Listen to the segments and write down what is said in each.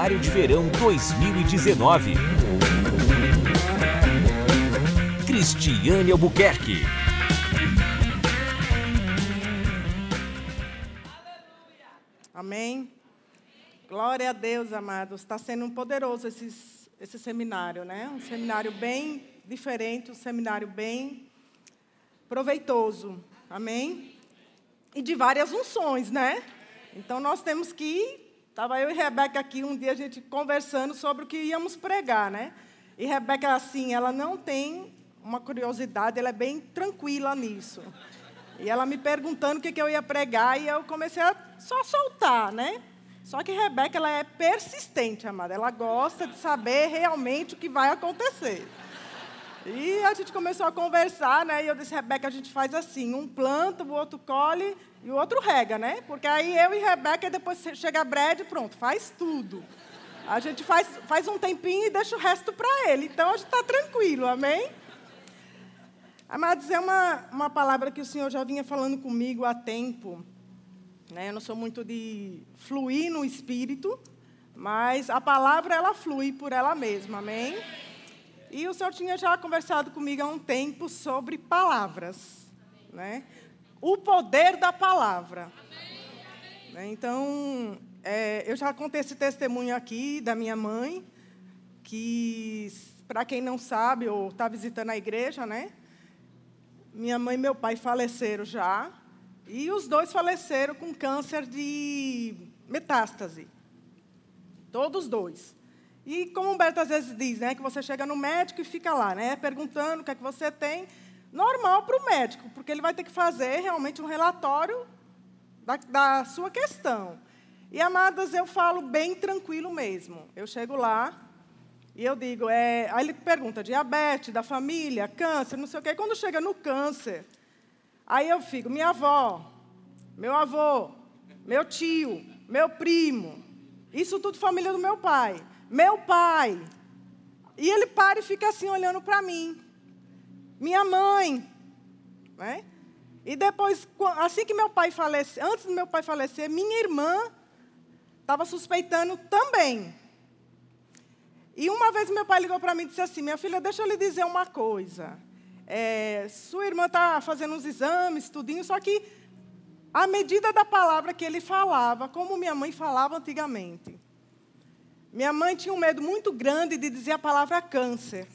Seminário de Verão 2019. Cristiane Albuquerque. Amém. Glória a Deus, amados. Está sendo poderoso esse, esse seminário, né? Um seminário bem diferente, um seminário bem proveitoso. Amém? E de várias unções, né? Então nós temos que. Estava eu e Rebeca aqui um dia a gente conversando sobre o que íamos pregar, né? E Rebeca, assim, ela não tem uma curiosidade, ela é bem tranquila nisso. E ela me perguntando o que, que eu ia pregar, e eu comecei a só soltar, né? Só que Rebeca, ela é persistente, amada. Ela gosta de saber realmente o que vai acontecer. E a gente começou a conversar, né? E eu disse, Rebeca, a gente faz assim: um planta, o outro colhe e o outro rega, né? Porque aí eu e Rebeca, depois chega Brad, pronto, faz tudo. A gente faz, faz um tempinho e deixa o resto para ele. Então a gente está tranquilo, amém? Amados, é uma, uma palavra que o Senhor já vinha falando comigo há tempo. Né? Eu não sou muito de fluir no espírito, mas a palavra ela flui por ela mesma, amém? E o Senhor tinha já conversado comigo há um tempo sobre palavras, né? O poder da palavra. Né? Então, é, eu já contei esse testemunho aqui da minha mãe, que, para quem não sabe ou está visitando a igreja, né? Minha mãe e meu pai faleceram já. E os dois faleceram com câncer de metástase. Todos dois. E como o Humberto às vezes diz, né, que você chega no médico e fica lá, né, perguntando o que é que você tem, normal para o médico, porque ele vai ter que fazer realmente um relatório da, da sua questão. E, amadas, eu falo bem tranquilo mesmo. Eu chego lá, e eu digo, é, aí ele pergunta, diabetes, da família, câncer, não sei o quê. Quando chega no câncer, aí eu fico, minha avó, meu avô, meu tio, meu primo, isso tudo família do meu pai, meu pai. E ele para e fica assim olhando para mim. Minha mãe, né? E depois, assim que meu pai falecer, antes do meu pai falecer, minha irmã estava suspeitando também. E uma vez meu pai ligou para mim e disse assim: Minha filha, deixa eu lhe dizer uma coisa. É, sua irmã está fazendo uns exames, tudinho, só que à medida da palavra que ele falava, como minha mãe falava antigamente. Minha mãe tinha um medo muito grande de dizer a palavra câncer.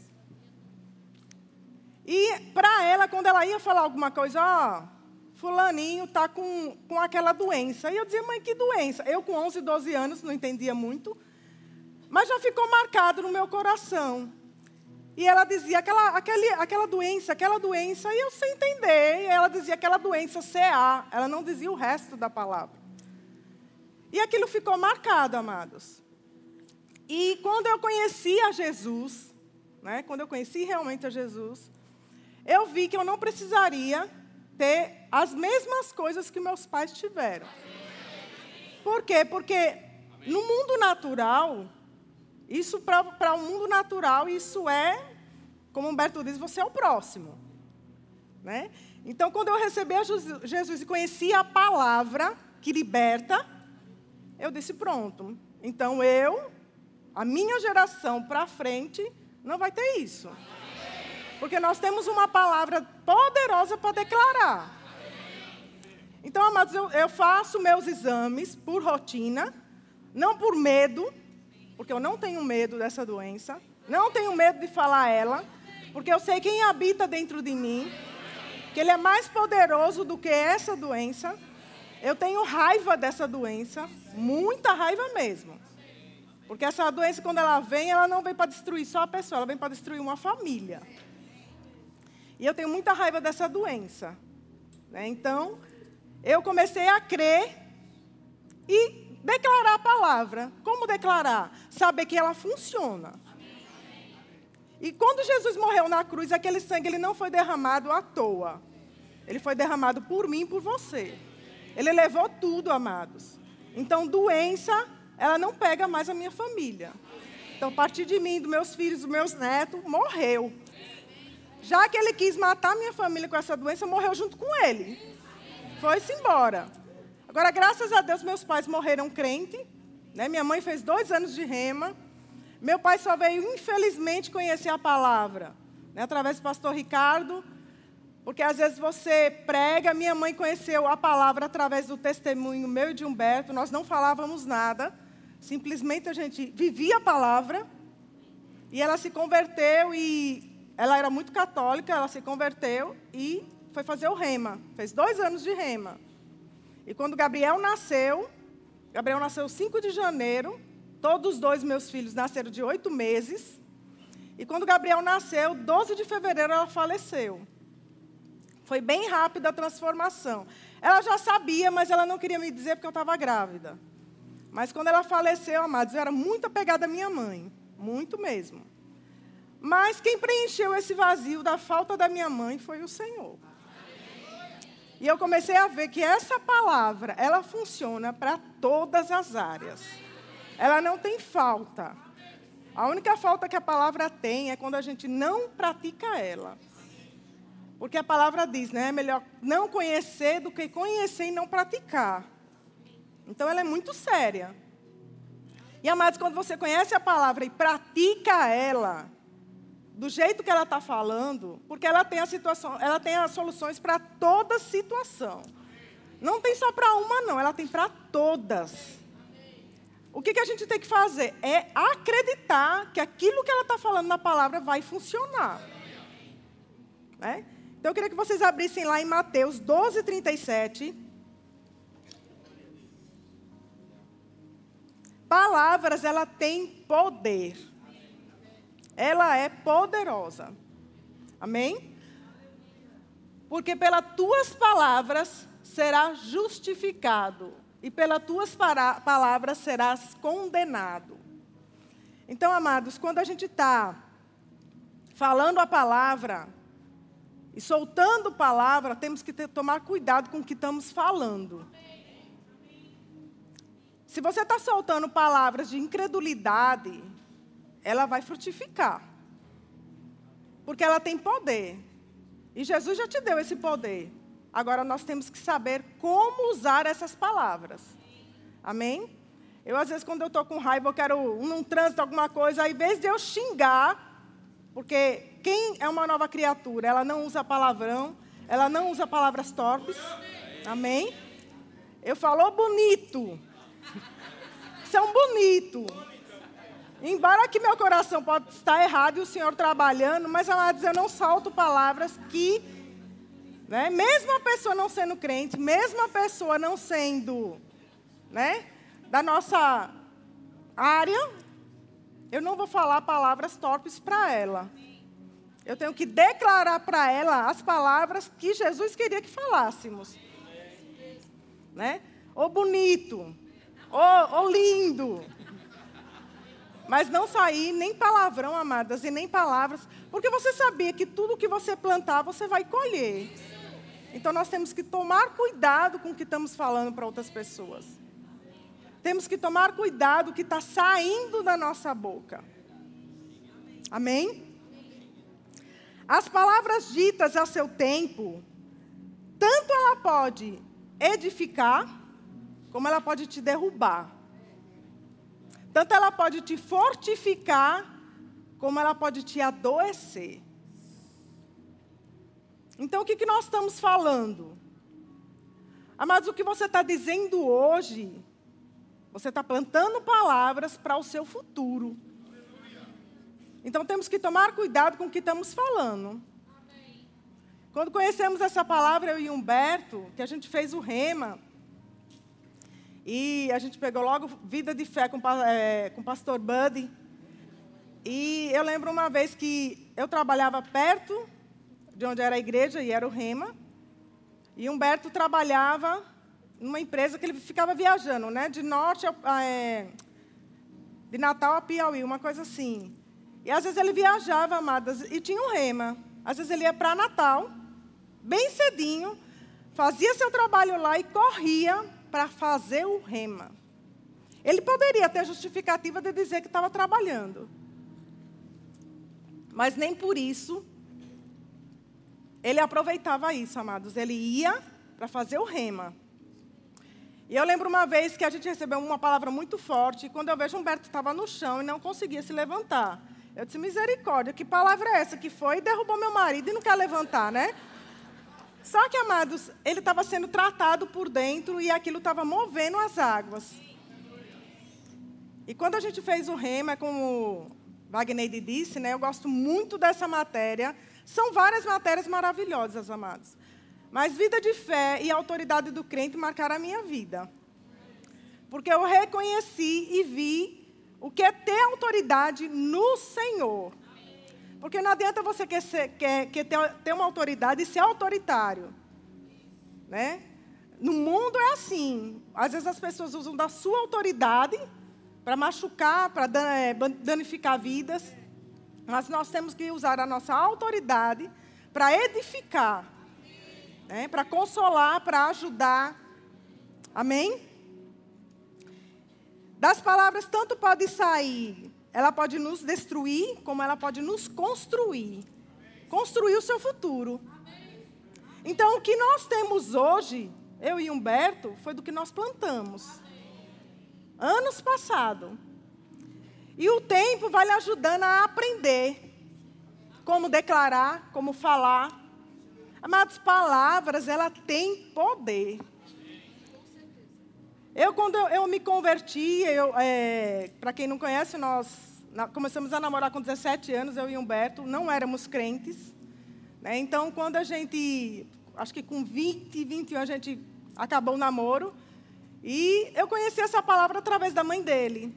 E para ela, quando ela ia falar alguma coisa, ó, fulaninho está com, com aquela doença. E eu dizia, mãe, que doença? Eu com 11, 12 anos, não entendia muito. Mas já ficou marcado no meu coração. E ela dizia aquela, aquele, aquela doença, aquela doença, e eu sem entender. E ela dizia aquela doença CA. Ela não dizia o resto da palavra. E aquilo ficou marcado, amados. E quando eu conheci a Jesus, né, quando eu conheci realmente a Jesus, eu vi que eu não precisaria ter as mesmas coisas que meus pais tiveram. Por quê? Porque no mundo natural, isso para o mundo natural, isso é, como Humberto diz, você é o próximo. Né? Então, quando eu recebi Jesus e conheci a palavra que liberta, eu disse: pronto. Então, eu, a minha geração para frente, não vai ter isso. Porque nós temos uma palavra poderosa para declarar. Então, amados, eu, eu faço meus exames por rotina, não por medo, porque eu não tenho medo dessa doença, não tenho medo de falar ela, porque eu sei quem habita dentro de mim, que Ele é mais poderoso do que essa doença. Eu tenho raiva dessa doença, muita raiva mesmo. Porque essa doença, quando ela vem, ela não vem para destruir só a pessoa, ela vem para destruir uma família. E eu tenho muita raiva dessa doença. Né? Então, eu comecei a crer e Declarar a palavra. Como declarar? Saber que ela funciona. E quando Jesus morreu na cruz, aquele sangue ele não foi derramado à toa. Ele foi derramado por mim e por você. Ele levou tudo, amados. Então, doença, ela não pega mais a minha família. Então, a partir de mim, dos meus filhos, dos meus netos, morreu. Já que ele quis matar minha família com essa doença, morreu junto com ele. Foi-se embora. Agora, graças a Deus, meus pais morreram crente, Né? Minha mãe fez dois anos de rema. Meu pai só veio, infelizmente, conhecer a palavra, né? através do pastor Ricardo, porque às vezes você prega. Minha mãe conheceu a palavra através do testemunho meu e de Humberto. Nós não falávamos nada, simplesmente a gente vivia a palavra. E ela se converteu e ela era muito católica, ela se converteu e foi fazer o rema. Fez dois anos de rema. E quando Gabriel nasceu, Gabriel nasceu 5 de janeiro, todos os dois meus filhos nasceram de oito meses. E quando Gabriel nasceu, 12 de fevereiro, ela faleceu. Foi bem rápida a transformação. Ela já sabia, mas ela não queria me dizer porque eu estava grávida. Mas quando ela faleceu, amados, eu era muito apegada à minha mãe. Muito mesmo. Mas quem preencheu esse vazio da falta da minha mãe foi o Senhor. E eu comecei a ver que essa palavra, ela funciona para todas as áreas. Ela não tem falta. A única falta que a palavra tem é quando a gente não pratica ela. Porque a palavra diz, né? É melhor não conhecer do que conhecer e não praticar. Então ela é muito séria. E amados, quando você conhece a palavra e pratica ela, do jeito que ela está falando, porque ela tem a situação, ela tem as soluções para toda situação. Não tem só para uma, não, ela tem para todas. O que, que a gente tem que fazer? É acreditar que aquilo que ela está falando na palavra vai funcionar. Né? Então eu queria que vocês abrissem lá em Mateus 12, 37. Palavras, ela tem poder. Ela é poderosa. Amém? Porque pelas tuas palavras serás justificado, e pelas tuas palavras serás condenado. Então, amados, quando a gente está falando a palavra e soltando palavra, temos que ter, tomar cuidado com o que estamos falando. Se você está soltando palavras de incredulidade, ela vai frutificar. Porque ela tem poder. E Jesus já te deu esse poder. Agora nós temos que saber como usar essas palavras. Amém? Eu, às vezes, quando eu estou com raiva, eu quero num trânsito, alguma coisa, ao invés de eu xingar, porque quem é uma nova criatura, ela não usa palavrão, ela não usa palavras torpes. Amém? Eu falo bonito. Um bonito. Embora que meu coração pode estar errado e o Senhor trabalhando, mas, amados, eu não salto palavras que, né, mesmo a pessoa não sendo crente, mesmo a pessoa não sendo né, da nossa área, eu não vou falar palavras torpes para ela. Eu tenho que declarar para ela as palavras que Jesus queria que falássemos. Né? Ô bonito, ô lindo, mas não sair nem palavrão, amadas, e nem palavras, porque você sabia que tudo que você plantar, você vai colher. Então nós temos que tomar cuidado com o que estamos falando para outras pessoas. Temos que tomar cuidado com o que está saindo da nossa boca. Amém? As palavras ditas a seu tempo, tanto ela pode edificar, como ela pode te derrubar. Tanto ela pode te fortificar, como ela pode te adoecer. Então, o que, que nós estamos falando? Amados, o que você está dizendo hoje, você está plantando palavras para o seu futuro. Então, temos que tomar cuidado com o que estamos falando. Quando conhecemos essa palavra, eu e Humberto, que a gente fez o rema, e a gente pegou logo Vida de Fé com, é, com o pastor Buddy. E eu lembro uma vez que eu trabalhava perto de onde era a igreja, e era o Rema. E Humberto trabalhava numa empresa que ele ficava viajando, né? De norte a, é, de Natal a Piauí, uma coisa assim. E às vezes ele viajava, amadas, e tinha um rema. Às vezes ele ia para Natal, bem cedinho, fazia seu trabalho lá e corria para fazer o rema. Ele poderia ter justificativa de dizer que estava trabalhando. Mas nem por isso ele aproveitava isso, amados. Ele ia para fazer o rema. E eu lembro uma vez que a gente recebeu uma palavra muito forte, e quando eu vejo Humberto estava no chão e não conseguia se levantar. Eu disse, misericórdia, que palavra é essa que foi? E derrubou meu marido e não quer levantar, né? Só que, amados, ele estava sendo tratado por dentro e aquilo estava movendo as águas. E quando a gente fez o rema, como Wagner disse, né? Eu gosto muito dessa matéria. São várias matérias maravilhosas, amados. Mas vida de fé e autoridade do crente marcaram a minha vida. Porque eu reconheci e vi o que é ter autoridade no Senhor. Porque não adianta você quer, ser, quer, quer ter, ter uma autoridade e ser autoritário. Né? No mundo é assim. Às vezes as pessoas usam da sua autoridade para machucar, para é, danificar vidas. Mas nós temos que usar a nossa autoridade para edificar né? para consolar, para ajudar. Amém? Das palavras, tanto pode sair, ela pode nos destruir, como ela pode nos construir. Construir o seu futuro. Então, o que nós temos hoje, eu e Humberto, foi do que nós plantamos. Anos passados. E o tempo vai lhe ajudando a aprender como declarar, como falar, Amados, palavras, ela tem poder. Eu, quando eu, eu me converti, é, para quem não conhece, nós na, começamos a namorar com 17 anos, eu e Humberto, não éramos crentes. Né? Então, quando a gente, acho que com 20, 21, a gente acabou o namoro. E eu conheci essa palavra através da mãe dele.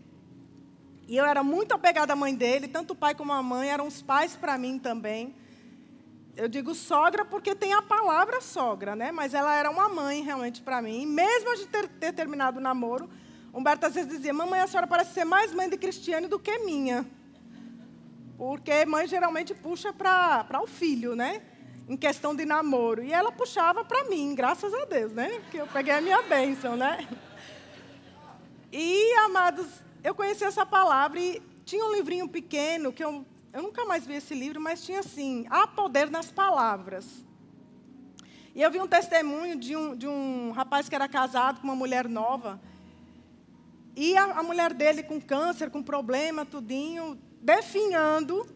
E eu era muito apegada à mãe dele, tanto o pai como a mãe eram os pais para mim também eu digo sogra porque tem a palavra sogra, né? Mas ela era uma mãe realmente para mim. Mesmo a gente ter, ter, terminado o namoro, Humberto às vezes dizia: Mamãe, a senhora parece ser mais mãe de Cristiane do que minha. Porque mãe geralmente puxa para o filho, né? Em questão de namoro. E ela puxava para mim, graças a Deus, né? Porque eu peguei a minha bênção, né? E, amados, eu conheci essa palavra e tinha um livrinho pequeno que eu eu nunca mais vi esse livro, mas tinha assim: há poder nas palavras. E eu vi um testemunho de um, de um rapaz que era casado com uma mulher nova. E a, a mulher dele com câncer, com problema, tudinho, definhando.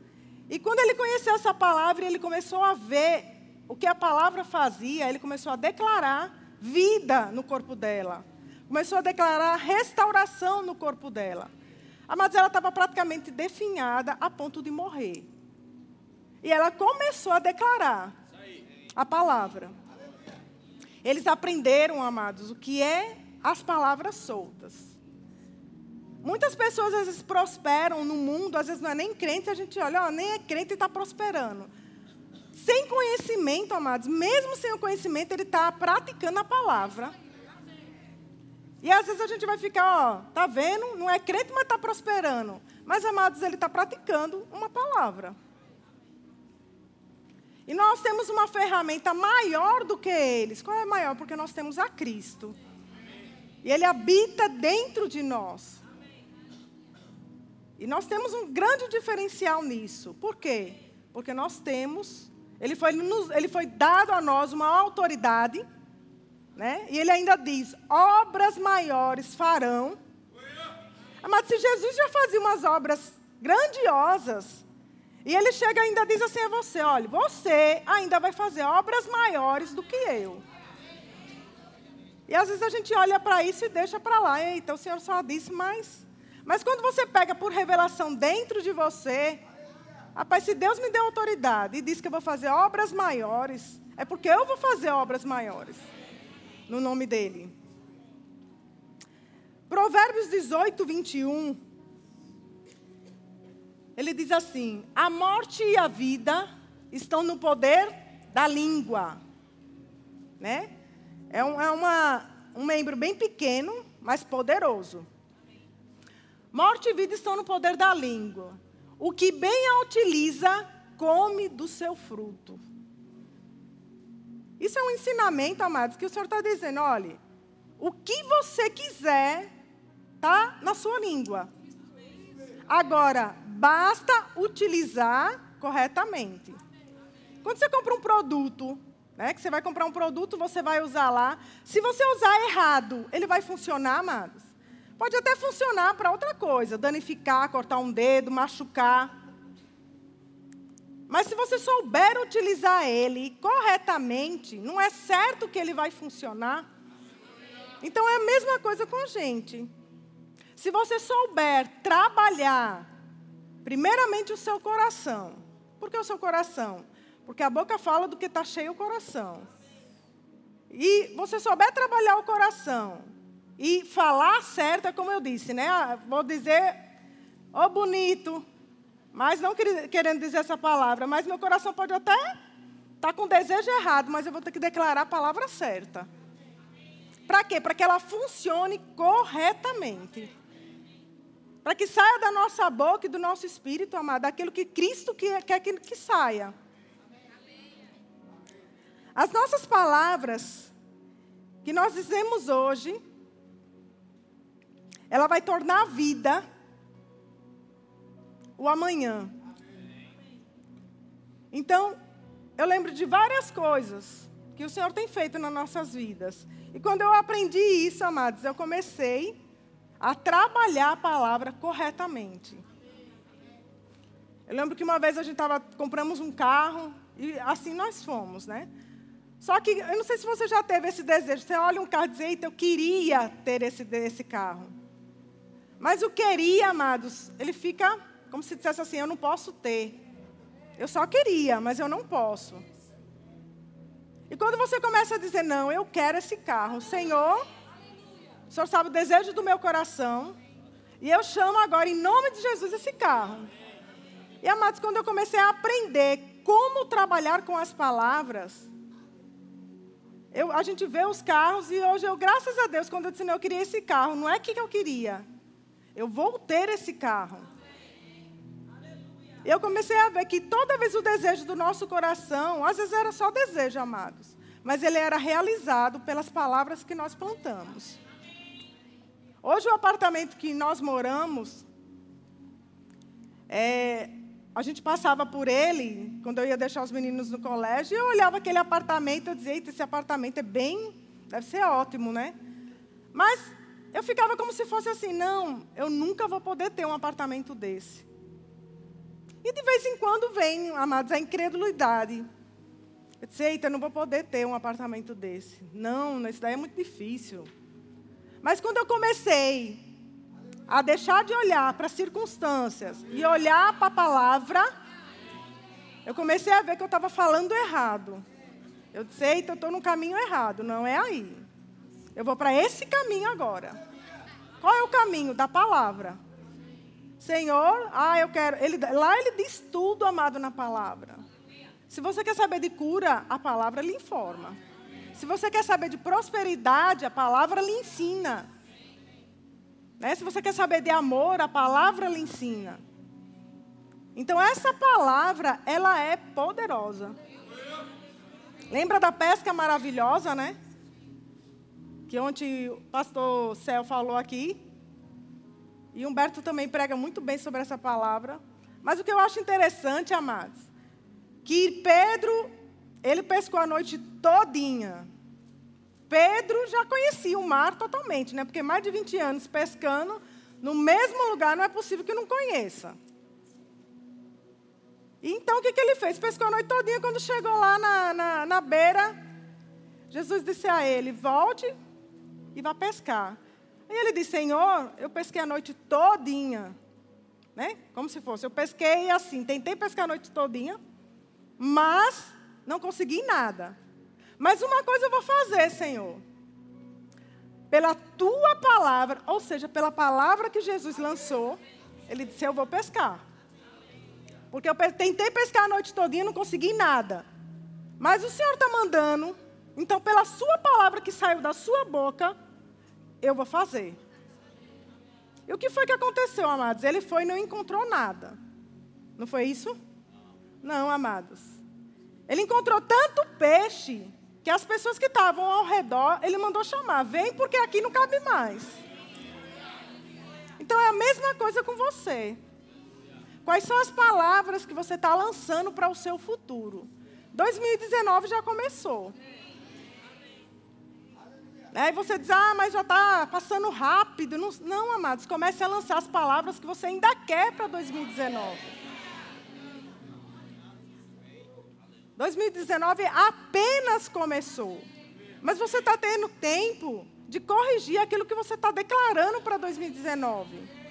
E quando ele conheceu essa palavra, ele começou a ver o que a palavra fazia, ele começou a declarar vida no corpo dela. Começou a declarar restauração no corpo dela. Amados, ela estava praticamente definhada a ponto de morrer. E ela começou a declarar a palavra. Eles aprenderam, amados, o que é as palavras soltas. Muitas pessoas às vezes prosperam no mundo, às vezes não é nem crente, a gente olha, ó, nem é crente e está prosperando. Sem conhecimento, amados, mesmo sem o conhecimento, ele está praticando a palavra. E às vezes a gente vai ficar, ó, tá vendo? Não é crente, mas está prosperando. Mas, amados, ele está praticando uma palavra. E nós temos uma ferramenta maior do que eles. Qual é maior? Porque nós temos a Cristo. E Ele habita dentro de nós. E nós temos um grande diferencial nisso. Por quê? Porque nós temos, Ele foi, ele foi dado a nós uma autoridade né? E ele ainda diz: obras maiores farão. Mas se Jesus já fazia umas obras grandiosas, e ele chega e ainda diz assim a você: olha, você ainda vai fazer obras maiores do que eu. E às vezes a gente olha para isso e deixa para lá. Eita, o Senhor só disse, mas. Mas quando você pega por revelação dentro de você, rapaz, se Deus me deu autoridade e diz que eu vou fazer obras maiores, é porque eu vou fazer obras maiores no nome dele. Provérbios 18, 21. Ele diz assim: A morte e a vida estão no poder da língua. Né? É, um, é uma, um membro bem pequeno, mas poderoso. Morte e vida estão no poder da língua. O que bem a utiliza, come do seu fruto. Isso é um ensinamento, amados, que o Senhor está dizendo: olha, o que você quiser está na sua língua. Agora, basta utilizar corretamente. Quando você compra um produto, né? Que você vai comprar um produto, você vai usar lá. Se você usar errado, ele vai funcionar, amados? Pode até funcionar para outra coisa, danificar, cortar um dedo, machucar. Mas se você souber utilizar ele corretamente, não é certo que ele vai funcionar. Então é a mesma coisa com a gente. Se você souber trabalhar, primeiramente o seu coração. Por que o seu coração? Porque a boca fala do que está cheio o coração. E você souber trabalhar o coração e falar certo, é como eu disse, né? Ah, vou dizer, ô oh, bonito, mas não querendo dizer essa palavra, mas meu coração pode até estar tá com desejo errado, mas eu vou ter que declarar a palavra certa. Para quê? Para que ela funcione corretamente. Para que saia da nossa boca e do nosso espírito, amado, aquilo que Cristo quer, quer que saia. As nossas palavras que nós dizemos hoje, ela vai tornar a vida o amanhã. Então, eu lembro de várias coisas que o Senhor tem feito nas nossas vidas. E quando eu aprendi isso, amados, eu comecei a trabalhar a palavra corretamente. Eu lembro que uma vez a gente tava, compramos um carro e assim nós fomos, né? Só que eu não sei se você já teve esse desejo. Você olha um carro e diz, eita, eu queria ter esse, esse carro. Mas o queria, amados, ele fica como se dissesse assim: eu não posso ter. Eu só queria, mas eu não posso. E quando você começa a dizer, não, eu quero esse carro, Senhor, o Senhor sabe o desejo do meu coração, e eu chamo agora, em nome de Jesus, esse carro. E amados, quando eu comecei a aprender como trabalhar com as palavras, eu, a gente vê os carros e hoje eu, graças a Deus, quando eu disse, não, eu queria esse carro, não é que eu queria. Eu vou ter esse carro. Eu comecei a ver que toda vez o desejo do nosso coração, às vezes era só desejo, amados, mas ele era realizado pelas palavras que nós plantamos. Hoje o apartamento que nós moramos, é, a gente passava por ele, quando eu ia deixar os meninos no colégio, e eu olhava aquele apartamento, eu dizia, esse apartamento é bem, deve ser ótimo, né? Mas eu ficava como se fosse assim, não, eu nunca vou poder ter um apartamento desse. E de vez em quando vem, amados, a incredulidade. Eu disse, eita, eu não vou poder ter um apartamento desse. Não, isso daí é muito difícil. Mas quando eu comecei a deixar de olhar para as circunstâncias e olhar para a palavra, eu comecei a ver que eu estava falando errado. Eu disse, eita, eu estou no caminho errado. Não é aí. Eu vou para esse caminho agora. Qual é o caminho? Da palavra. Senhor, ah, eu quero. Ele, lá ele diz tudo, amado, na palavra. Se você quer saber de cura, a palavra lhe informa. Se você quer saber de prosperidade, a palavra lhe ensina. Né? Se você quer saber de amor, a palavra lhe ensina. Então essa palavra, ela é poderosa. Lembra da pesca maravilhosa, né? Que ontem o pastor Céu falou aqui. E Humberto também prega muito bem sobre essa palavra. Mas o que eu acho interessante, amados, que Pedro, ele pescou a noite todinha. Pedro já conhecia o mar totalmente, né? Porque mais de 20 anos pescando no mesmo lugar não é possível que não conheça. Então o que, que ele fez? Pescou a noite todinha, quando chegou lá na, na, na beira, Jesus disse a ele, volte e vá pescar. Aí ele disse, Senhor, eu pesquei a noite todinha. Né? Como se fosse, eu pesquei assim, tentei pescar a noite todinha, mas não consegui nada. Mas uma coisa eu vou fazer, Senhor. Pela tua palavra, ou seja, pela palavra que Jesus lançou, ele disse, eu vou pescar. Porque eu tentei pescar a noite todinha, não consegui nada. Mas o Senhor está mandando, então pela sua palavra que saiu da sua boca, eu vou fazer. E o que foi que aconteceu, amados? Ele foi e não encontrou nada. Não foi isso? Não, amados. Ele encontrou tanto peixe que as pessoas que estavam ao redor, ele mandou chamar: vem porque aqui não cabe mais. Então é a mesma coisa com você. Quais são as palavras que você está lançando para o seu futuro? 2019 já começou. Aí você diz, ah, mas já está passando rápido. Não, não, amados, comece a lançar as palavras que você ainda quer para 2019. 2019 apenas começou. Mas você está tendo tempo de corrigir aquilo que você está declarando para 2019.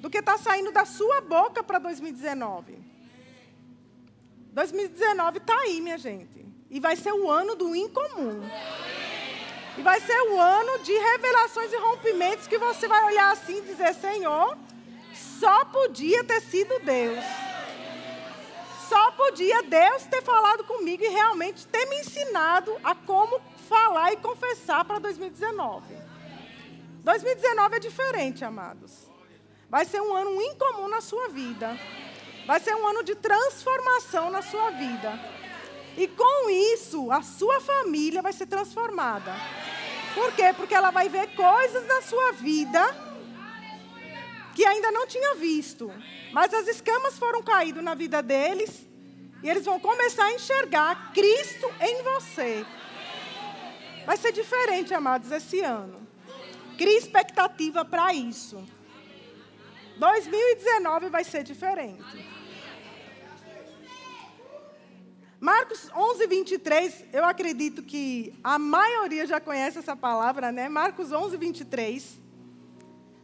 Do que está saindo da sua boca para 2019. 2019 está aí, minha gente. E vai ser o ano do incomum. E vai ser o ano de revelações e rompimentos que você vai olhar assim e dizer: Senhor, só podia ter sido Deus. Só podia Deus ter falado comigo e realmente ter me ensinado a como falar e confessar para 2019. 2019 é diferente, amados. Vai ser um ano incomum na sua vida. Vai ser um ano de transformação na sua vida. E com isso, a sua família vai ser transformada. Por quê? Porque ela vai ver coisas na sua vida que ainda não tinha visto. Mas as escamas foram caídas na vida deles e eles vão começar a enxergar Cristo em você. Vai ser diferente, amados, esse ano. Crie expectativa para isso. 2019 vai ser diferente. Marcos 11, 23, eu acredito que a maioria já conhece essa palavra, né? Marcos 11, 23.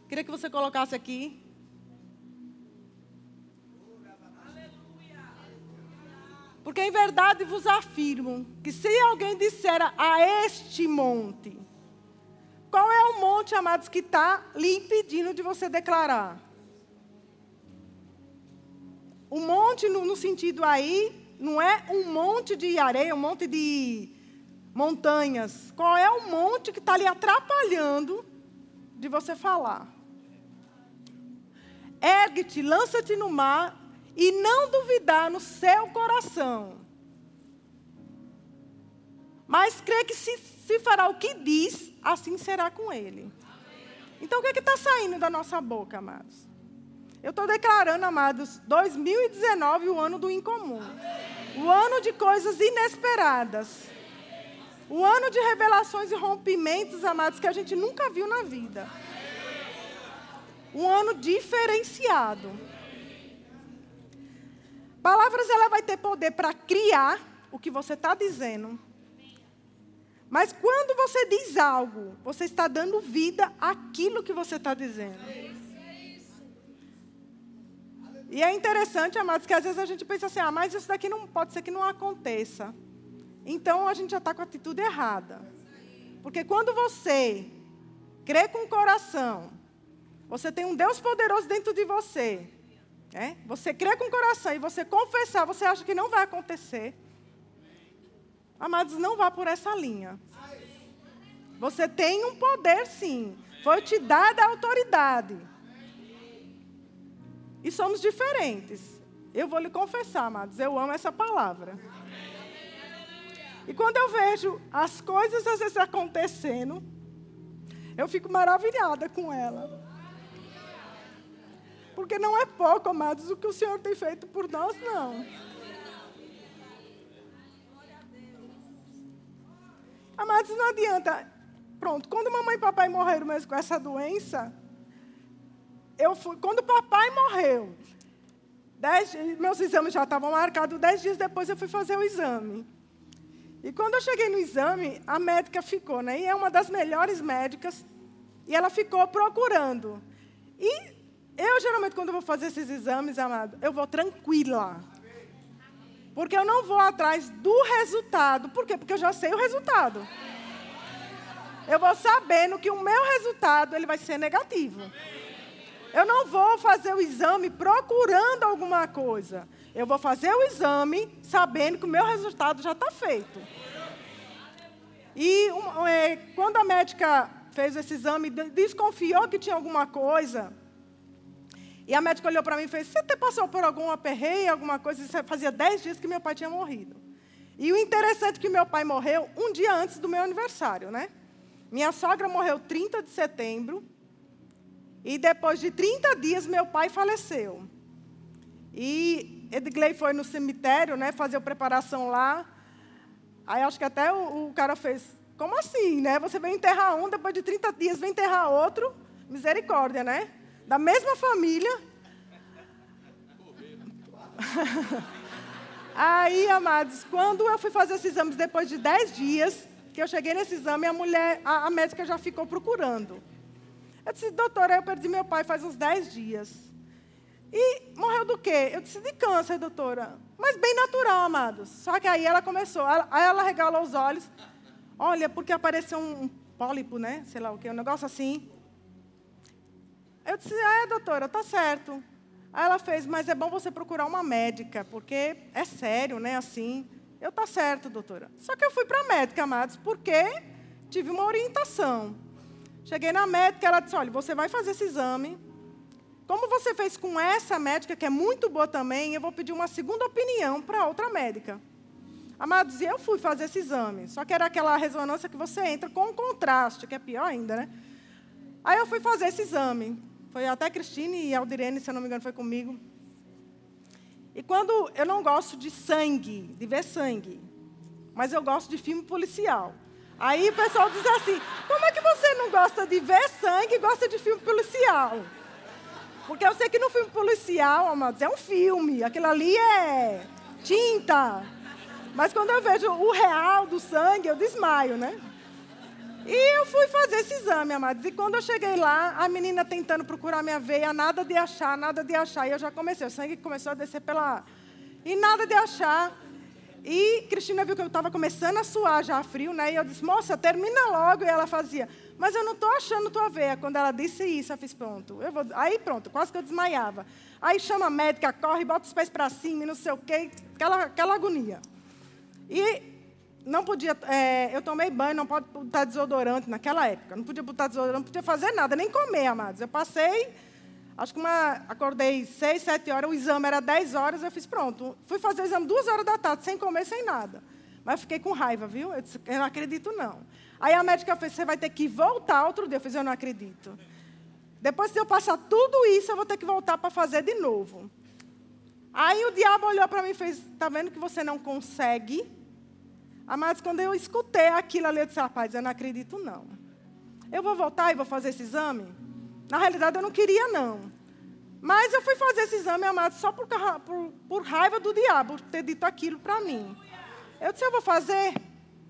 Queria que você colocasse aqui. Porque em verdade vos afirmo que se alguém disser a este monte, qual é o monte, amados, que está lhe impedindo de você declarar? O monte, no, no sentido aí, não é um monte de areia, um monte de montanhas. Qual é o monte que está lhe atrapalhando de você falar? Ergue-te, lança-te no mar e não duvidar no seu coração. Mas crê que se, se fará o que diz, assim será com ele. Então o que é está saindo da nossa boca, amados? Eu estou declarando, amados, 2019 o ano do incomum. O ano de coisas inesperadas. O ano de revelações e rompimentos, amados, que a gente nunca viu na vida. Um ano diferenciado. Palavras, ela vai ter poder para criar o que você está dizendo. Mas quando você diz algo, você está dando vida àquilo que você está dizendo. E é interessante, amados, que às vezes a gente pensa assim, ah, mas isso daqui não pode ser que não aconteça. Então a gente já está com a atitude errada. Porque quando você crê com o coração, você tem um Deus poderoso dentro de você. É? Você crê com o coração e você confessar, você acha que não vai acontecer. Amados, não vá por essa linha. Você tem um poder, sim. Foi te dada a autoridade. E somos diferentes. Eu vou lhe confessar, amados, eu amo essa palavra. E quando eu vejo as coisas às vezes acontecendo, eu fico maravilhada com ela. Porque não é pouco, amados, o que o Senhor tem feito por nós, não. Amados, não adianta. Pronto, quando mamãe e papai morreram mesmo com essa doença, eu fui, quando o papai morreu, dez, meus exames já estavam marcados, dez dias depois eu fui fazer o exame. E quando eu cheguei no exame, a médica ficou, né? E é uma das melhores médicas. E ela ficou procurando. E eu, geralmente, quando eu vou fazer esses exames, amado, eu vou tranquila. Porque eu não vou atrás do resultado. Por quê? Porque eu já sei o resultado. Eu vou sabendo que o meu resultado ele vai ser negativo. Eu não vou fazer o exame procurando alguma coisa. Eu vou fazer o exame sabendo que o meu resultado já está feito. E um, é, quando a médica fez esse exame, desconfiou que tinha alguma coisa. E a médica olhou para mim e fez: Você passou por algum aperreio, alguma coisa? Isso fazia dez dias que meu pai tinha morrido. E o interessante é que meu pai morreu um dia antes do meu aniversário, né? Minha sogra morreu 30 de setembro e depois de 30 dias, meu pai faleceu. E Edgley foi no cemitério, né, fazer a preparação lá. Aí acho que até o, o cara fez, como assim, né? Você vem enterrar um, depois de 30 dias vem enterrar outro. Misericórdia, né? Da mesma família. Aí, amados, quando eu fui fazer esses exames depois de 10 dias, que eu cheguei nesse exame, a mulher, a, a médica já ficou procurando. Eu disse, doutora, eu perdi meu pai faz uns 10 dias. E morreu do quê? Eu disse, de câncer, doutora. Mas bem natural, amados. Só que aí ela começou, aí ela regalou os olhos. Olha, porque apareceu um pólipo, né? Sei lá o quê, um negócio assim. Eu disse, é, doutora, tá certo. Aí ela fez, mas é bom você procurar uma médica, porque é sério, né? Assim. Eu, tá certo, doutora. Só que eu fui para a médica, amados, porque tive uma orientação. Cheguei na médica, ela disse, olha, você vai fazer esse exame. Como você fez com essa médica, que é muito boa também, eu vou pedir uma segunda opinião para outra médica. Amados, eu fui fazer esse exame. Só que era aquela ressonância que você entra com contraste, que é pior ainda, né? Aí eu fui fazer esse exame. Foi até Cristine e Aldirene, se eu não me engano, foi comigo. E quando eu não gosto de sangue, de ver sangue, mas eu gosto de filme policial. Aí o pessoal diz assim: como é que você não gosta de ver sangue e gosta de filme policial? Porque eu sei que no filme policial, amados, é um filme, aquilo ali é tinta. Mas quando eu vejo o real do sangue, eu desmaio, né? E eu fui fazer esse exame, amados. E quando eu cheguei lá, a menina tentando procurar minha veia, nada de achar, nada de achar. E eu já comecei, o sangue começou a descer pela. E nada de achar. E Cristina viu que eu estava começando a suar já frio, né? E eu disse, moça, termina logo. E ela fazia, mas eu não estou achando tua veia. Quando ela disse isso, eu fiz, pronto. Eu vou... Aí pronto, quase que eu desmaiava. Aí chama a médica, corre, bota os pés para cima e não sei o quê. Aquela, aquela agonia. E não podia, é, eu tomei banho, não pode botar desodorante naquela época. Não podia botar desodorante, não podia fazer nada, nem comer, amados. Eu passei, acho que uma, acordei seis, sete horas, o exame era dez horas, eu fiz pronto. Fui fazer o exame duas horas da tarde, sem comer, sem nada. Mas fiquei com raiva, viu? Eu disse, eu não acredito não. Aí a médica fez, você vai ter que voltar outro dia. Eu fiz, eu não acredito. Depois de eu passar tudo isso, eu vou ter que voltar para fazer de novo. Aí o diabo olhou para mim e fez, está vendo que você não consegue? Amados, quando eu escutei aquilo ali, eu disse, rapaz, eu não acredito não. Eu vou voltar e vou fazer esse exame? Na realidade, eu não queria não. Mas eu fui fazer esse exame, amados, só por, por, por raiva do diabo, ter dito aquilo para mim. Eu disse, eu vou fazer.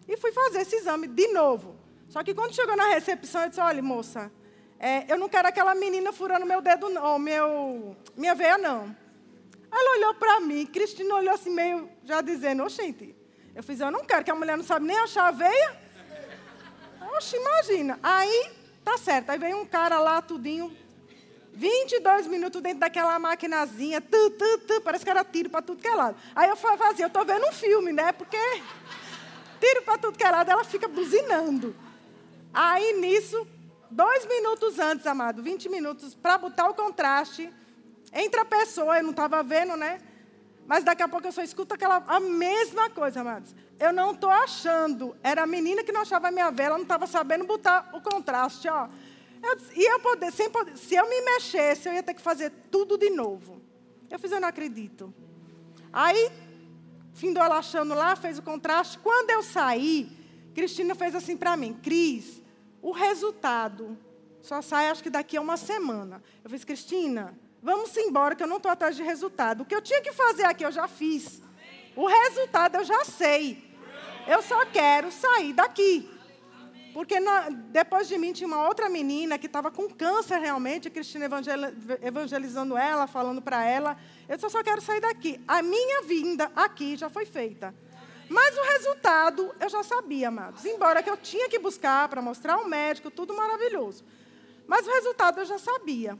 E fui fazer esse exame de novo. Só que quando chegou na recepção, eu disse, olha, moça, é, eu não quero aquela menina furando meu dedo, não, meu, minha veia, não. Ela olhou para mim, Cristina olhou assim, meio já dizendo, oxente, eu fiz, eu não quero, que a mulher não sabe nem achar a veia. Oxe, imagina. Aí, tá certo. Aí veio um cara lá, tudinho, 22 minutos dentro daquela maquinazinha, tu, tu, tu, parece que era tiro para tudo que é lado. Aí eu fazia, eu tô vendo um filme, né? Porque tiro para tudo que é lado, ela fica buzinando. Aí nisso, dois minutos antes, amado, 20 minutos, para botar o contraste, entra a pessoa, eu não estava vendo, né? Mas daqui a pouco eu só escuto aquela, a mesma coisa, amados. Eu não estou achando. Era a menina que não achava a minha vela, não estava sabendo botar o contraste, ó. Eu, e eu poder, sem poder, se eu me mexesse, eu ia ter que fazer tudo de novo. Eu fiz, eu não acredito. Aí, findou ela achando lá, fez o contraste. Quando eu saí, Cristina fez assim para mim, Cris, o resultado só sai acho que daqui a uma semana. Eu fiz, Cristina, Vamos embora, que eu não estou atrás de resultado. O que eu tinha que fazer aqui, eu já fiz. O resultado eu já sei. Eu só quero sair daqui. Porque na, depois de mim tinha uma outra menina que estava com câncer realmente, a Cristina evangelizando ela, falando para ela. Eu só, só quero sair daqui. A minha vinda aqui já foi feita. Mas o resultado eu já sabia, amados. Embora que eu tinha que buscar para mostrar ao médico, tudo maravilhoso. Mas o resultado eu já sabia.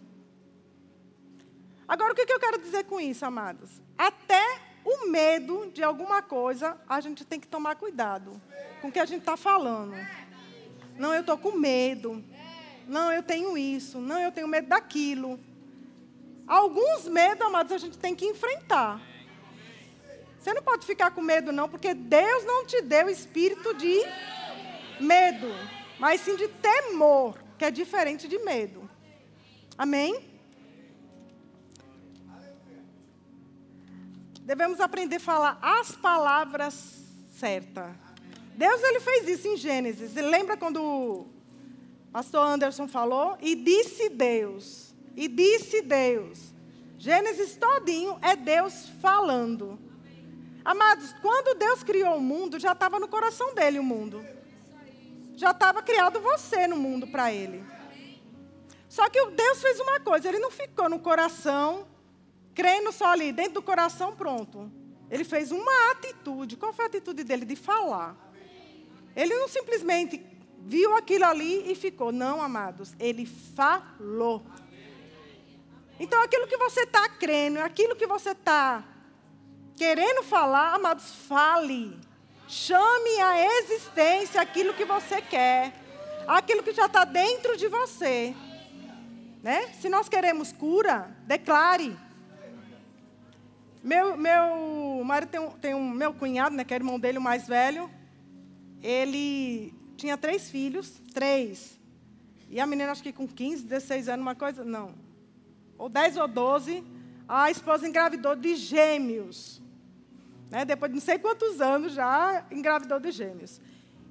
Agora, o que eu quero dizer com isso, amados? Até o medo de alguma coisa, a gente tem que tomar cuidado com o que a gente está falando. Não, eu estou com medo. Não, eu tenho isso. Não, eu tenho medo daquilo. Alguns medos, amados, a gente tem que enfrentar. Você não pode ficar com medo, não, porque Deus não te deu espírito de medo, mas sim de temor, que é diferente de medo. Amém? Devemos aprender a falar as palavras certas. Deus ele fez isso em Gênesis. Lembra quando o pastor Anderson falou? E disse Deus. E disse Deus. Gênesis todinho é Deus falando. Amados, quando Deus criou o mundo, já estava no coração dele o mundo. Já estava criado você no mundo para ele. Só que Deus fez uma coisa, ele não ficou no coração, crendo só ali, dentro do coração, pronto. Ele fez uma atitude. Qual foi a atitude dele? De falar. Ele não simplesmente viu aquilo ali e ficou. Não, amados. Ele falou. Então, aquilo que você está crendo, aquilo que você está querendo falar, amados, fale. Chame a existência aquilo que você quer, aquilo que já está dentro de você. Né? Se nós queremos cura, declare. Meu, meu marido tem um, tem um meu cunhado, né, que é irmão dele, o mais velho. Ele tinha três filhos, três. E a menina, acho que com 15, 16 anos, uma coisa, não. Ou 10 ou 12, a esposa engravidou de gêmeos. Né? Depois de não sei quantos anos já engravidou de gêmeos.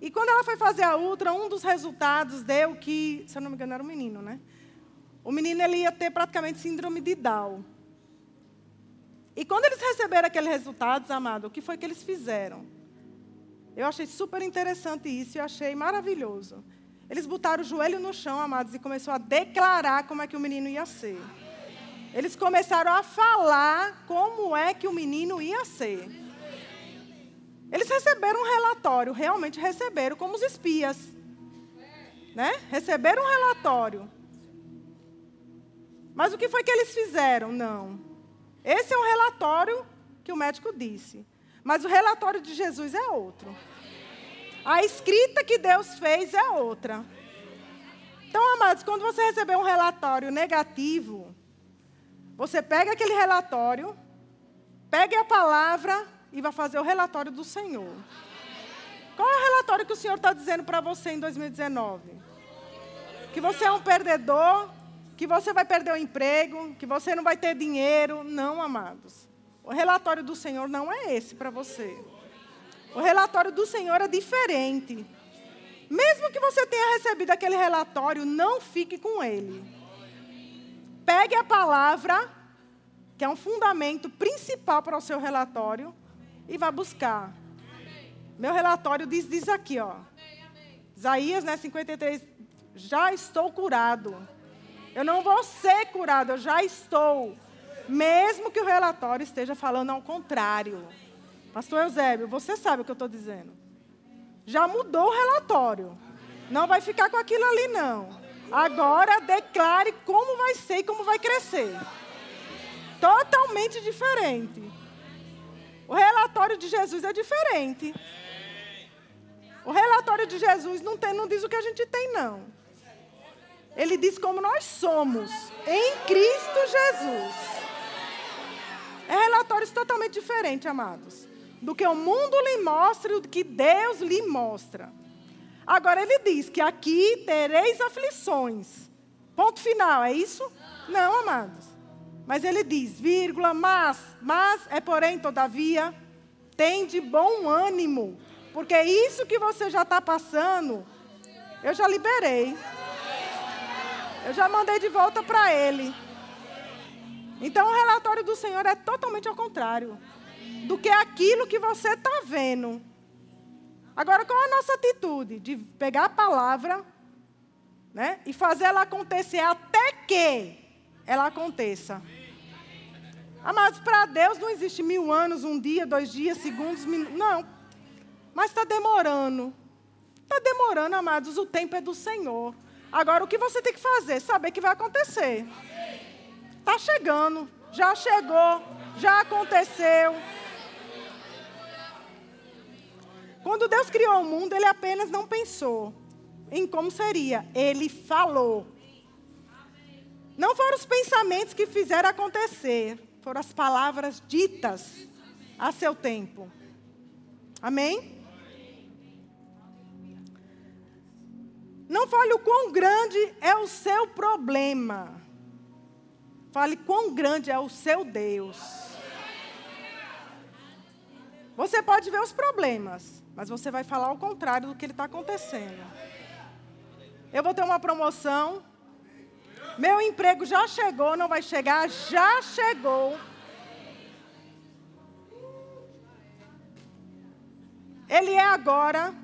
E quando ela foi fazer a ultra, um dos resultados deu que, se eu não me engano, era um menino, né? O menino ele ia ter praticamente síndrome de Down. E quando eles receberam aqueles resultados, amado, o que foi que eles fizeram? Eu achei super interessante isso e achei maravilhoso. Eles botaram o joelho no chão, amados, e começou a declarar como é que o menino ia ser. Eles começaram a falar como é que o menino ia ser. Eles receberam um relatório, realmente receberam, como os espias. Né? Receberam um relatório. Mas o que foi que eles fizeram? Não. Esse é o relatório que o médico disse. Mas o relatório de Jesus é outro. A escrita que Deus fez é outra. Então, amados, quando você receber um relatório negativo, você pega aquele relatório, pegue a palavra e vai fazer o relatório do Senhor. Qual é o relatório que o Senhor está dizendo para você em 2019? Que você é um perdedor, que você vai perder o emprego, que você não vai ter dinheiro. Não, amados. O relatório do Senhor não é esse para você. O relatório do Senhor é diferente. Mesmo que você tenha recebido aquele relatório, não fique com ele. Pegue a palavra, que é um fundamento principal para o seu relatório, e vá buscar. Meu relatório diz, diz aqui, ó. Isaías, né, 53, já estou curado. Eu não vou ser curado, eu já estou. Mesmo que o relatório esteja falando ao contrário. Pastor Eusébio, você sabe o que eu estou dizendo. Já mudou o relatório. Não vai ficar com aquilo ali, não. Agora declare como vai ser e como vai crescer. Totalmente diferente. O relatório de Jesus é diferente. O relatório de Jesus não, tem, não diz o que a gente tem, não. Ele diz como nós somos em Cristo Jesus. É relatórios totalmente diferentes, amados, do que o mundo lhe mostra e do que Deus lhe mostra. Agora ele diz que aqui tereis aflições. Ponto final, é isso? Não, amados. Mas ele diz, vírgula, mas, mas é porém, todavia, tem de bom ânimo. Porque isso que você já está passando, eu já liberei. Eu já mandei de volta para ele. Então o relatório do Senhor é totalmente ao contrário do que aquilo que você está vendo. Agora, qual é a nossa atitude? De pegar a palavra né, e fazer ela acontecer até que ela aconteça. Amados, para Deus não existe mil anos, um dia, dois dias, segundos, minutos. Não. Mas está demorando. Está demorando, amados. O tempo é do Senhor. Agora, o que você tem que fazer? Saber que vai acontecer. Está chegando, já chegou, já aconteceu. Quando Deus criou o mundo, Ele apenas não pensou em como seria, Ele falou. Não foram os pensamentos que fizeram acontecer, foram as palavras ditas a seu tempo. Amém? Não fale o quão grande é o seu problema. Fale quão grande é o seu Deus. Você pode ver os problemas, mas você vai falar o contrário do que está acontecendo. Eu vou ter uma promoção. Meu emprego já chegou, não vai chegar, já chegou. Ele é agora.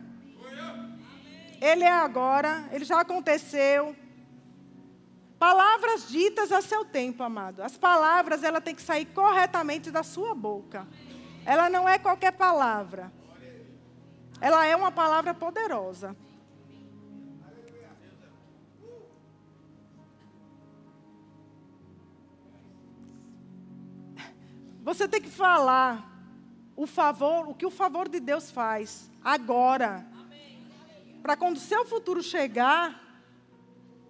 Ele é agora, ele já aconteceu. Palavras ditas a seu tempo, amado. As palavras, ela tem que sair corretamente da sua boca. Ela não é qualquer palavra. Ela é uma palavra poderosa. Você tem que falar o favor, o que o favor de Deus faz agora. Para quando o seu futuro chegar,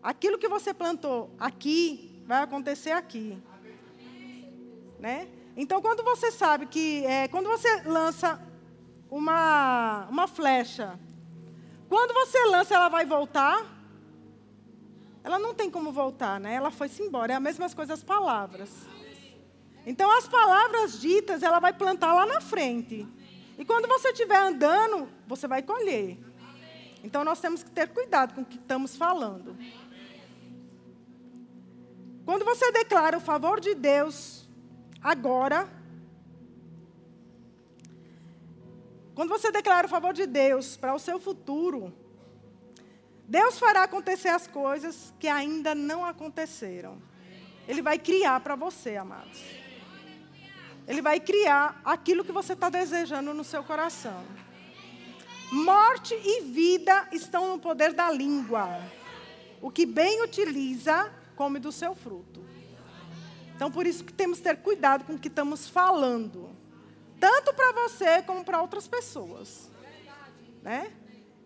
aquilo que você plantou aqui vai acontecer aqui. Né? Então, quando você sabe que, é, quando você lança uma, uma flecha, quando você lança, ela vai voltar? Ela não tem como voltar, né? Ela foi-se embora. É a mesma coisa as palavras. Então, as palavras ditas, ela vai plantar lá na frente. E quando você estiver andando, você vai colher. Então, nós temos que ter cuidado com o que estamos falando. Quando você declara o favor de Deus agora, quando você declara o favor de Deus para o seu futuro, Deus fará acontecer as coisas que ainda não aconteceram. Ele vai criar para você, amados. Ele vai criar aquilo que você está desejando no seu coração. Morte e vida estão no poder da língua. O que bem utiliza, come do seu fruto. Então, por isso que temos que ter cuidado com o que estamos falando. Tanto para você como para outras pessoas. Né?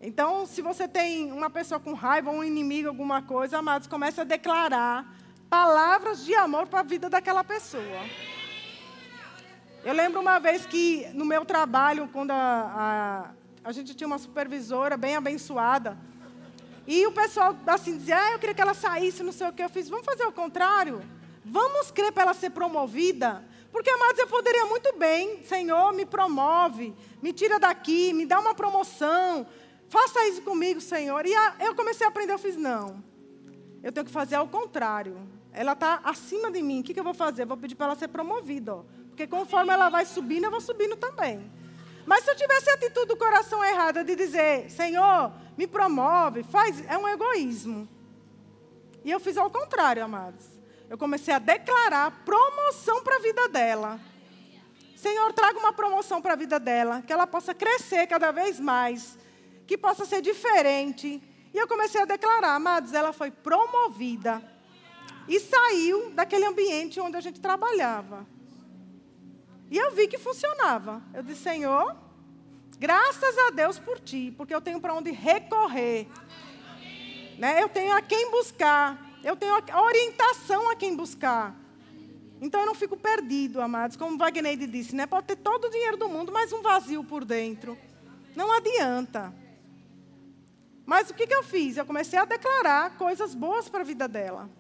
Então, se você tem uma pessoa com raiva, um inimigo, alguma coisa, amados, comece a declarar palavras de amor para a vida daquela pessoa. Eu lembro uma vez que no meu trabalho, quando a, a, a gente tinha uma supervisora bem abençoada, e o pessoal assim dizia, ah, eu queria que ela saísse, não sei o que. Eu fiz, vamos fazer o contrário? Vamos crer para ela ser promovida? Porque, amados, eu poderia muito bem, Senhor, me promove, me tira daqui, me dá uma promoção, faça isso comigo, Senhor. E a, eu comecei a aprender, eu fiz, não, eu tenho que fazer ao contrário. Ela está acima de mim, o que, que eu vou fazer? Eu vou pedir para ela ser promovida, ó. porque conforme ela vai subindo, eu vou subindo também. Mas se eu tivesse a atitude do coração errada de dizer, Senhor, me promove, faz, é um egoísmo. E eu fiz ao contrário, amados eu comecei a declarar promoção para a vida dela. Senhor, traga uma promoção para a vida dela, que ela possa crescer cada vez mais, que possa ser diferente. E eu comecei a declarar, amados, ela foi promovida e saiu daquele ambiente onde a gente trabalhava. E eu vi que funcionava. Eu disse, Senhor, graças a Deus por ti, porque eu tenho para onde recorrer. Né? Eu tenho a quem buscar. Eu tenho a orientação a quem buscar. Então eu não fico perdido, amados. Como Wagner disse, né? Pode ter todo o dinheiro do mundo, mas um vazio por dentro. Não adianta. Mas o que, que eu fiz? Eu comecei a declarar coisas boas para a vida dela.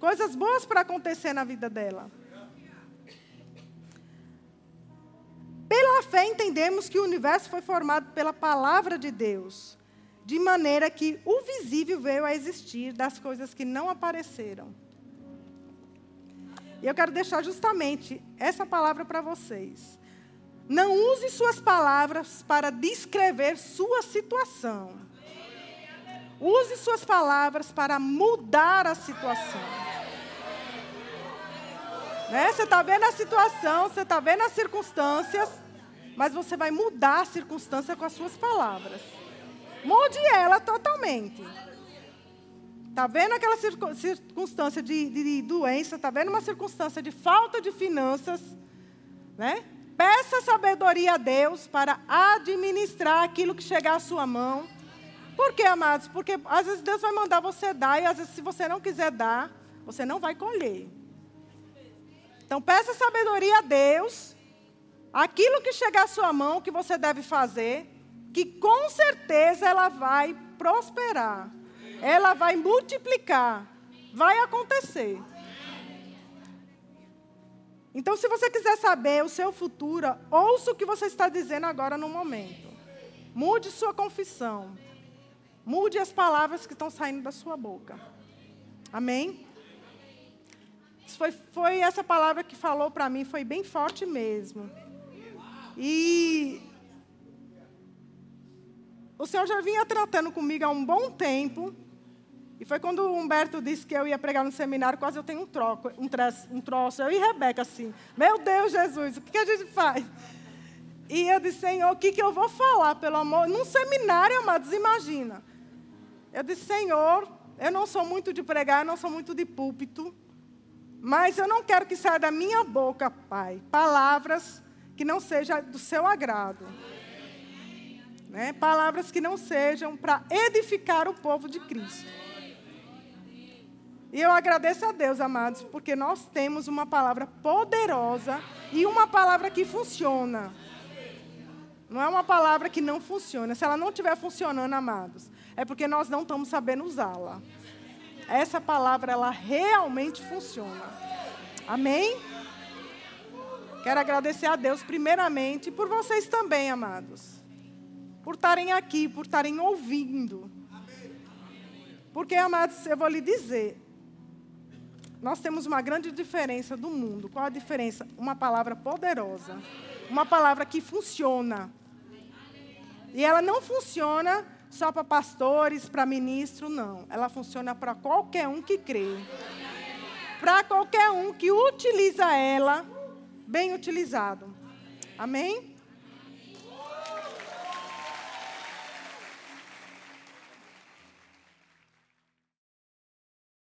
Coisas boas para acontecer na vida dela. Pela fé entendemos que o universo foi formado pela palavra de Deus de maneira que o visível veio a existir das coisas que não apareceram. E eu quero deixar justamente essa palavra para vocês. Não use suas palavras para descrever sua situação. Use suas palavras para mudar a situação. Né? Você está vendo a situação, você está vendo as circunstâncias, mas você vai mudar a circunstância com as suas palavras. Mude ela totalmente. Está vendo aquela circunstância de, de doença? Está vendo uma circunstância de falta de finanças? Né? Peça sabedoria a Deus para administrar aquilo que chegar à sua mão. Por quê, amados? Porque às vezes Deus vai mandar você dar e às vezes, se você não quiser dar, você não vai colher. Então, peça sabedoria a Deus. Aquilo que chegar à sua mão, que você deve fazer que com certeza ela vai prosperar, ela vai multiplicar, vai acontecer. Então, se você quiser saber o seu futuro, ouça o que você está dizendo agora no momento. Mude sua confissão. Mude as palavras que estão saindo da sua boca. Amém? Foi, foi essa palavra que falou para mim, foi bem forte mesmo. E o Senhor já vinha tratando comigo há um bom tempo. E foi quando o Humberto disse que eu ia pregar no seminário, quase eu tenho um, troco, um, troço, um troço. Eu e Rebeca assim, meu Deus, Jesus, o que, que a gente faz? E eu disse, Senhor, o que, que eu vou falar, pelo amor? Num seminário, amados, imagina. Eu disse, Senhor, eu não sou muito de pregar, eu não sou muito de púlpito, mas eu não quero que saia da minha boca, Pai, palavras que não sejam do seu agrado. Né? Palavras que não sejam para edificar o povo de Cristo. E eu agradeço a Deus, amados, porque nós temos uma palavra poderosa e uma palavra que funciona. Não é uma palavra que não funciona. Se ela não estiver funcionando, amados, é porque nós não estamos sabendo usá-la. Essa palavra, ela realmente funciona. Amém? Quero agradecer a Deus, primeiramente, por vocês também, amados. Por estarem aqui, por estarem ouvindo. Porque, amados, eu vou lhe dizer, nós temos uma grande diferença do mundo. Qual a diferença? Uma palavra poderosa. Uma palavra que funciona. E ela não funciona só para pastores, para ministros, não. Ela funciona para qualquer um que crê. Para qualquer um que utiliza ela bem utilizado. Amém?